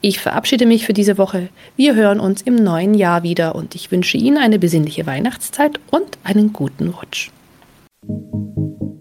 Ich verabschiede mich für diese Woche. Wir hören uns im neuen Jahr wieder und ich wünsche Ihnen eine besinnliche Weihnachtszeit und einen guten Rutsch.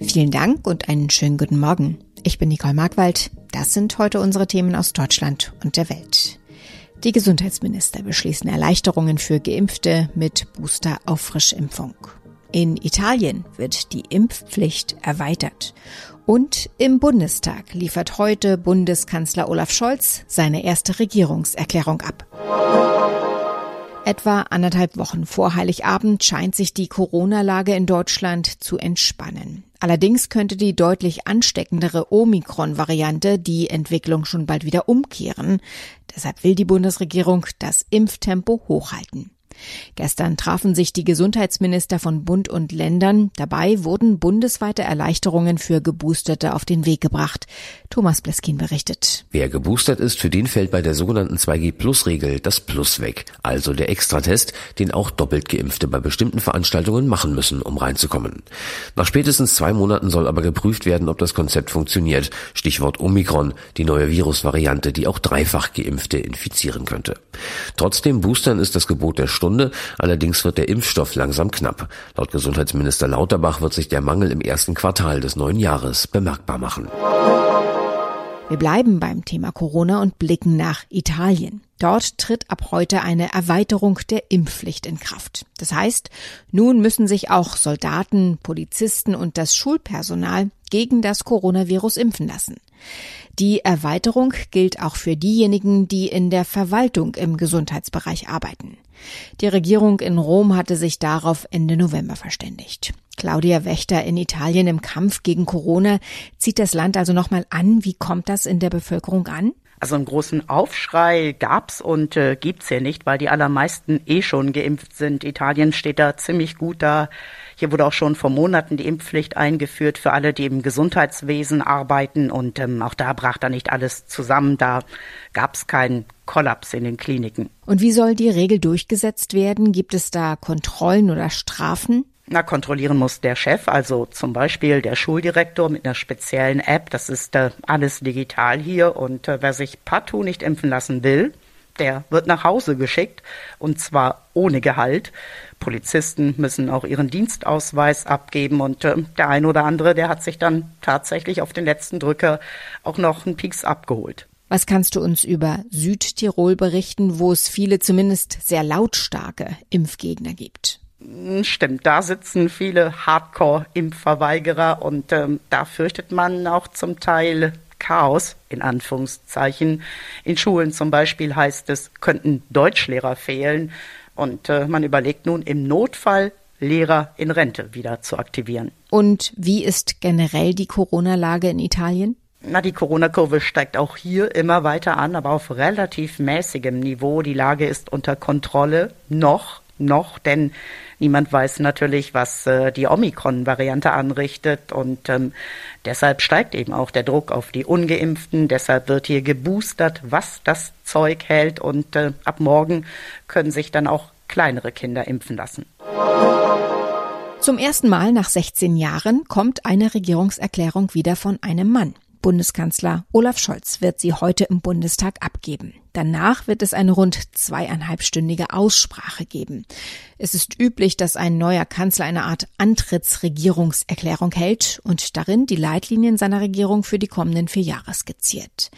Vielen Dank und einen schönen guten Morgen. Ich bin Nicole Markwald. Das sind heute unsere Themen aus Deutschland und der Welt. Die Gesundheitsminister beschließen Erleichterungen für Geimpfte mit Booster-Auffrischimpfung. In Italien wird die Impfpflicht erweitert. Und im Bundestag liefert heute Bundeskanzler Olaf Scholz seine erste Regierungserklärung ab. Etwa anderthalb Wochen vor Heiligabend scheint sich die Corona-Lage in Deutschland zu entspannen. Allerdings könnte die deutlich ansteckendere Omikron-Variante die Entwicklung schon bald wieder umkehren. Deshalb will die Bundesregierung das Impftempo hochhalten. Gestern trafen sich die Gesundheitsminister von Bund und Ländern. Dabei wurden bundesweite Erleichterungen für Geboosterte auf den Weg gebracht. Thomas Bleskin berichtet. Wer geboostert ist, für den fällt bei der sogenannten 2G-Plus-Regel das Plus weg. Also der Extratest, den auch doppelt Geimpfte bei bestimmten Veranstaltungen machen müssen, um reinzukommen. Nach spätestens zwei Monaten soll aber geprüft werden, ob das Konzept funktioniert. Stichwort Omikron, die neue Virusvariante, die auch dreifach Geimpfte infizieren könnte. Trotzdem Boostern ist das Gebot der Stunde. Allerdings wird der Impfstoff langsam knapp. Laut Gesundheitsminister Lauterbach wird sich der Mangel im ersten Quartal des neuen Jahres bemerkbar machen. Wir bleiben beim Thema Corona und blicken nach Italien. Dort tritt ab heute eine Erweiterung der Impfpflicht in Kraft. Das heißt, nun müssen sich auch Soldaten, Polizisten und das Schulpersonal gegen das Coronavirus impfen lassen. Die Erweiterung gilt auch für diejenigen, die in der Verwaltung im Gesundheitsbereich arbeiten. Die Regierung in Rom hatte sich darauf Ende November verständigt. Claudia Wächter in Italien im Kampf gegen Corona zieht das Land also nochmal an. Wie kommt das in der Bevölkerung an? Also einen großen Aufschrei gab's und äh, gibt's hier nicht, weil die allermeisten eh schon geimpft sind. Italien steht da ziemlich gut da. Hier wurde auch schon vor Monaten die Impfpflicht eingeführt für alle, die im Gesundheitswesen arbeiten und ähm, auch da brach da nicht alles zusammen. Da gab's keinen Kollaps in den Kliniken. Und wie soll die Regel durchgesetzt werden? Gibt es da Kontrollen oder Strafen? Na, kontrollieren muss der Chef, also zum Beispiel der Schuldirektor mit einer speziellen App. Das ist äh, alles digital hier. Und äh, wer sich partout nicht impfen lassen will, der wird nach Hause geschickt und zwar ohne Gehalt. Polizisten müssen auch ihren Dienstausweis abgeben und äh, der ein oder andere, der hat sich dann tatsächlich auf den letzten Drücker auch noch einen Pieks abgeholt. Was kannst du uns über Südtirol berichten, wo es viele zumindest sehr lautstarke Impfgegner gibt? Stimmt, da sitzen viele Hardcore-Impfverweigerer und ähm, da fürchtet man auch zum Teil Chaos, in Anführungszeichen. In Schulen zum Beispiel heißt es, könnten Deutschlehrer fehlen und äh, man überlegt nun im Notfall Lehrer in Rente wieder zu aktivieren. Und wie ist generell die Corona-Lage in Italien? Na, die Corona-Kurve steigt auch hier immer weiter an, aber auf relativ mäßigem Niveau. Die Lage ist unter Kontrolle noch noch, denn niemand weiß natürlich, was äh, die Omikron-Variante anrichtet und ähm, deshalb steigt eben auch der Druck auf die Ungeimpften. Deshalb wird hier geboostert, was das Zeug hält und äh, ab morgen können sich dann auch kleinere Kinder impfen lassen. Zum ersten Mal nach 16 Jahren kommt eine Regierungserklärung wieder von einem Mann. Bundeskanzler Olaf Scholz wird sie heute im Bundestag abgeben. Danach wird es eine rund zweieinhalbstündige Aussprache geben. Es ist üblich, dass ein neuer Kanzler eine Art Antrittsregierungserklärung hält und darin die Leitlinien seiner Regierung für die kommenden vier Jahre skizziert.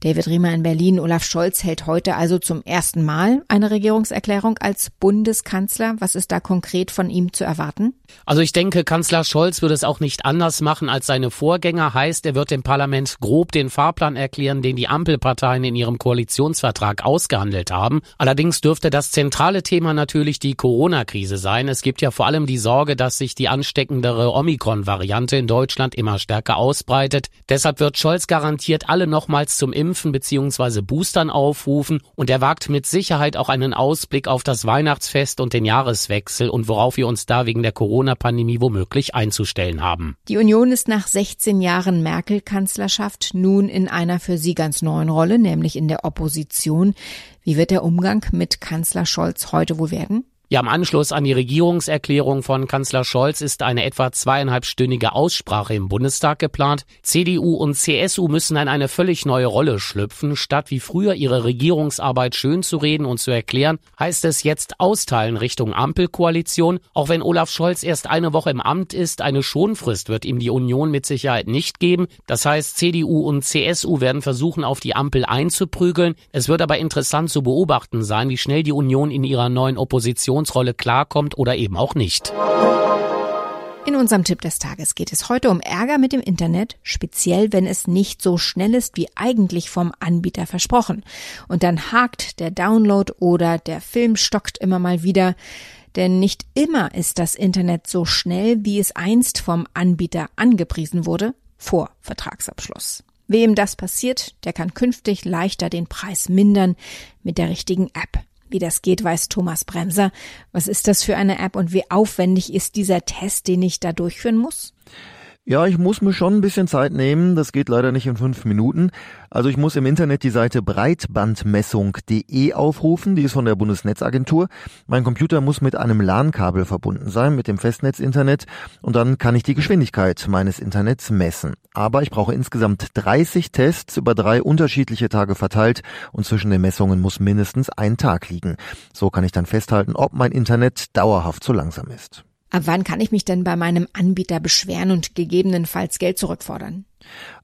David Riemer in Berlin, Olaf Scholz hält heute also zum ersten Mal eine Regierungserklärung als Bundeskanzler. Was ist da konkret von ihm zu erwarten? Also ich denke, Kanzler Scholz würde es auch nicht anders machen als seine Vorgänger. Heißt, er wird dem Parlament grob den Fahrplan erklären, den die Ampelparteien in ihrem Koalitionsvertrag ausgehandelt haben. Allerdings dürfte das zentrale Thema natürlich die Corona Corona-Krise sein. Es gibt ja vor allem die Sorge, dass sich die ansteckendere Omikron-Variante in Deutschland immer stärker ausbreitet. Deshalb wird Scholz garantiert alle nochmals zum Impfen bzw. Boostern aufrufen und er wagt mit Sicherheit auch einen Ausblick auf das Weihnachtsfest und den Jahreswechsel und worauf wir uns da wegen der Corona-Pandemie womöglich einzustellen haben. Die Union ist nach 16 Jahren Merkel-Kanzlerschaft nun in einer für sie ganz neuen Rolle, nämlich in der Opposition. Wie wird der Umgang mit Kanzler Scholz heute wohl werden? Ja, im Anschluss an die Regierungserklärung von Kanzler Scholz ist eine etwa zweieinhalbstündige Aussprache im Bundestag geplant. CDU und CSU müssen in eine völlig neue Rolle schlüpfen. Statt wie früher ihre Regierungsarbeit schön zu reden und zu erklären, heißt es jetzt austeilen Richtung Ampelkoalition. Auch wenn Olaf Scholz erst eine Woche im Amt ist, eine Schonfrist wird ihm die Union mit Sicherheit nicht geben. Das heißt, CDU und CSU werden versuchen, auf die Ampel einzuprügeln. Es wird aber interessant zu beobachten sein, wie schnell die Union in ihrer neuen Opposition Funktionsrolle klarkommt oder eben auch nicht. In unserem Tipp des Tages geht es heute um Ärger mit dem Internet, speziell wenn es nicht so schnell ist wie eigentlich vom Anbieter versprochen. Und dann hakt der Download oder der Film stockt immer mal wieder. Denn nicht immer ist das Internet so schnell, wie es einst vom Anbieter angepriesen wurde, vor Vertragsabschluss. Wem das passiert, der kann künftig leichter den Preis mindern mit der richtigen App. Wie das geht, weiß Thomas Bremser. Was ist das für eine App und wie aufwendig ist dieser Test, den ich da durchführen muss? Ja, ich muss mir schon ein bisschen Zeit nehmen. Das geht leider nicht in fünf Minuten. Also ich muss im Internet die Seite breitbandmessung.de aufrufen. Die ist von der Bundesnetzagentur. Mein Computer muss mit einem LAN-Kabel verbunden sein, mit dem Festnetzinternet. Und dann kann ich die Geschwindigkeit meines Internets messen. Aber ich brauche insgesamt 30 Tests über drei unterschiedliche Tage verteilt. Und zwischen den Messungen muss mindestens ein Tag liegen. So kann ich dann festhalten, ob mein Internet dauerhaft zu langsam ist. Ab wann kann ich mich denn bei meinem Anbieter beschweren und gegebenenfalls Geld zurückfordern?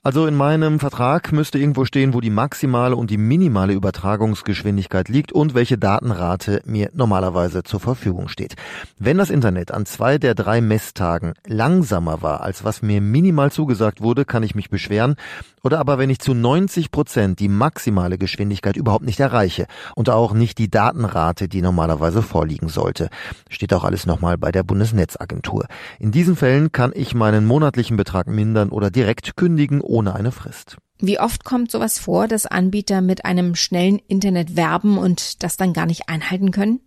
Also in meinem Vertrag müsste irgendwo stehen, wo die maximale und die minimale Übertragungsgeschwindigkeit liegt und welche Datenrate mir normalerweise zur Verfügung steht. Wenn das Internet an zwei der drei Messtagen langsamer war, als was mir minimal zugesagt wurde, kann ich mich beschweren. Oder aber wenn ich zu 90 Prozent die maximale Geschwindigkeit überhaupt nicht erreiche und auch nicht die Datenrate, die normalerweise vorliegen sollte. Steht auch alles nochmal bei der Bundesnetzagentur. In diesen Fällen kann ich meinen monatlichen Betrag mindern oder direkt kündigen ohne eine Frist. Wie oft kommt sowas vor, dass Anbieter mit einem schnellen Internet werben und das dann gar nicht einhalten können?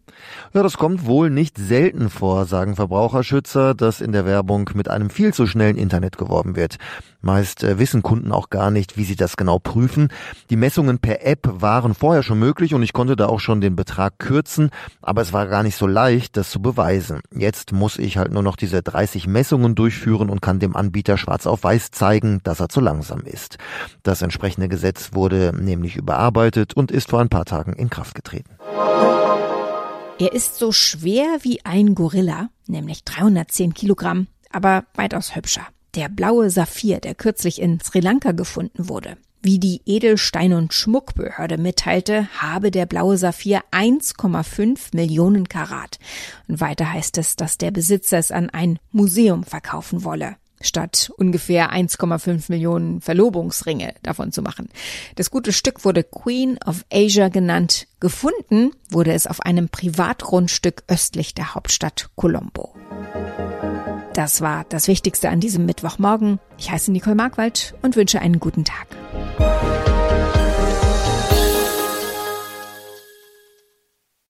Ja, das kommt wohl nicht selten vor, sagen Verbraucherschützer, dass in der Werbung mit einem viel zu schnellen Internet geworben wird. Meist äh, wissen Kunden auch gar nicht, wie sie das genau prüfen. Die Messungen per App waren vorher schon möglich und ich konnte da auch schon den Betrag kürzen, aber es war gar nicht so leicht, das zu beweisen. Jetzt muss ich halt nur noch diese 30 Messungen durchführen und kann dem Anbieter schwarz auf weiß zeigen, dass er zu langsam ist. Das entsprechende Gesetz wurde nämlich überarbeitet und ist vor ein paar Tagen in Kraft getreten. Er ist so schwer wie ein Gorilla, nämlich 310 Kilogramm, aber weitaus hübscher. Der blaue Saphir, der kürzlich in Sri Lanka gefunden wurde. Wie die Edelstein- und Schmuckbehörde mitteilte, habe der blaue Saphir 1,5 Millionen Karat. Und weiter heißt es, dass der Besitzer es an ein Museum verkaufen wolle statt ungefähr 1,5 Millionen Verlobungsringe davon zu machen. Das gute Stück wurde Queen of Asia genannt. Gefunden wurde es auf einem Privatgrundstück östlich der Hauptstadt Colombo. Das war das Wichtigste an diesem Mittwochmorgen. Ich heiße Nicole Markwald und wünsche einen guten Tag.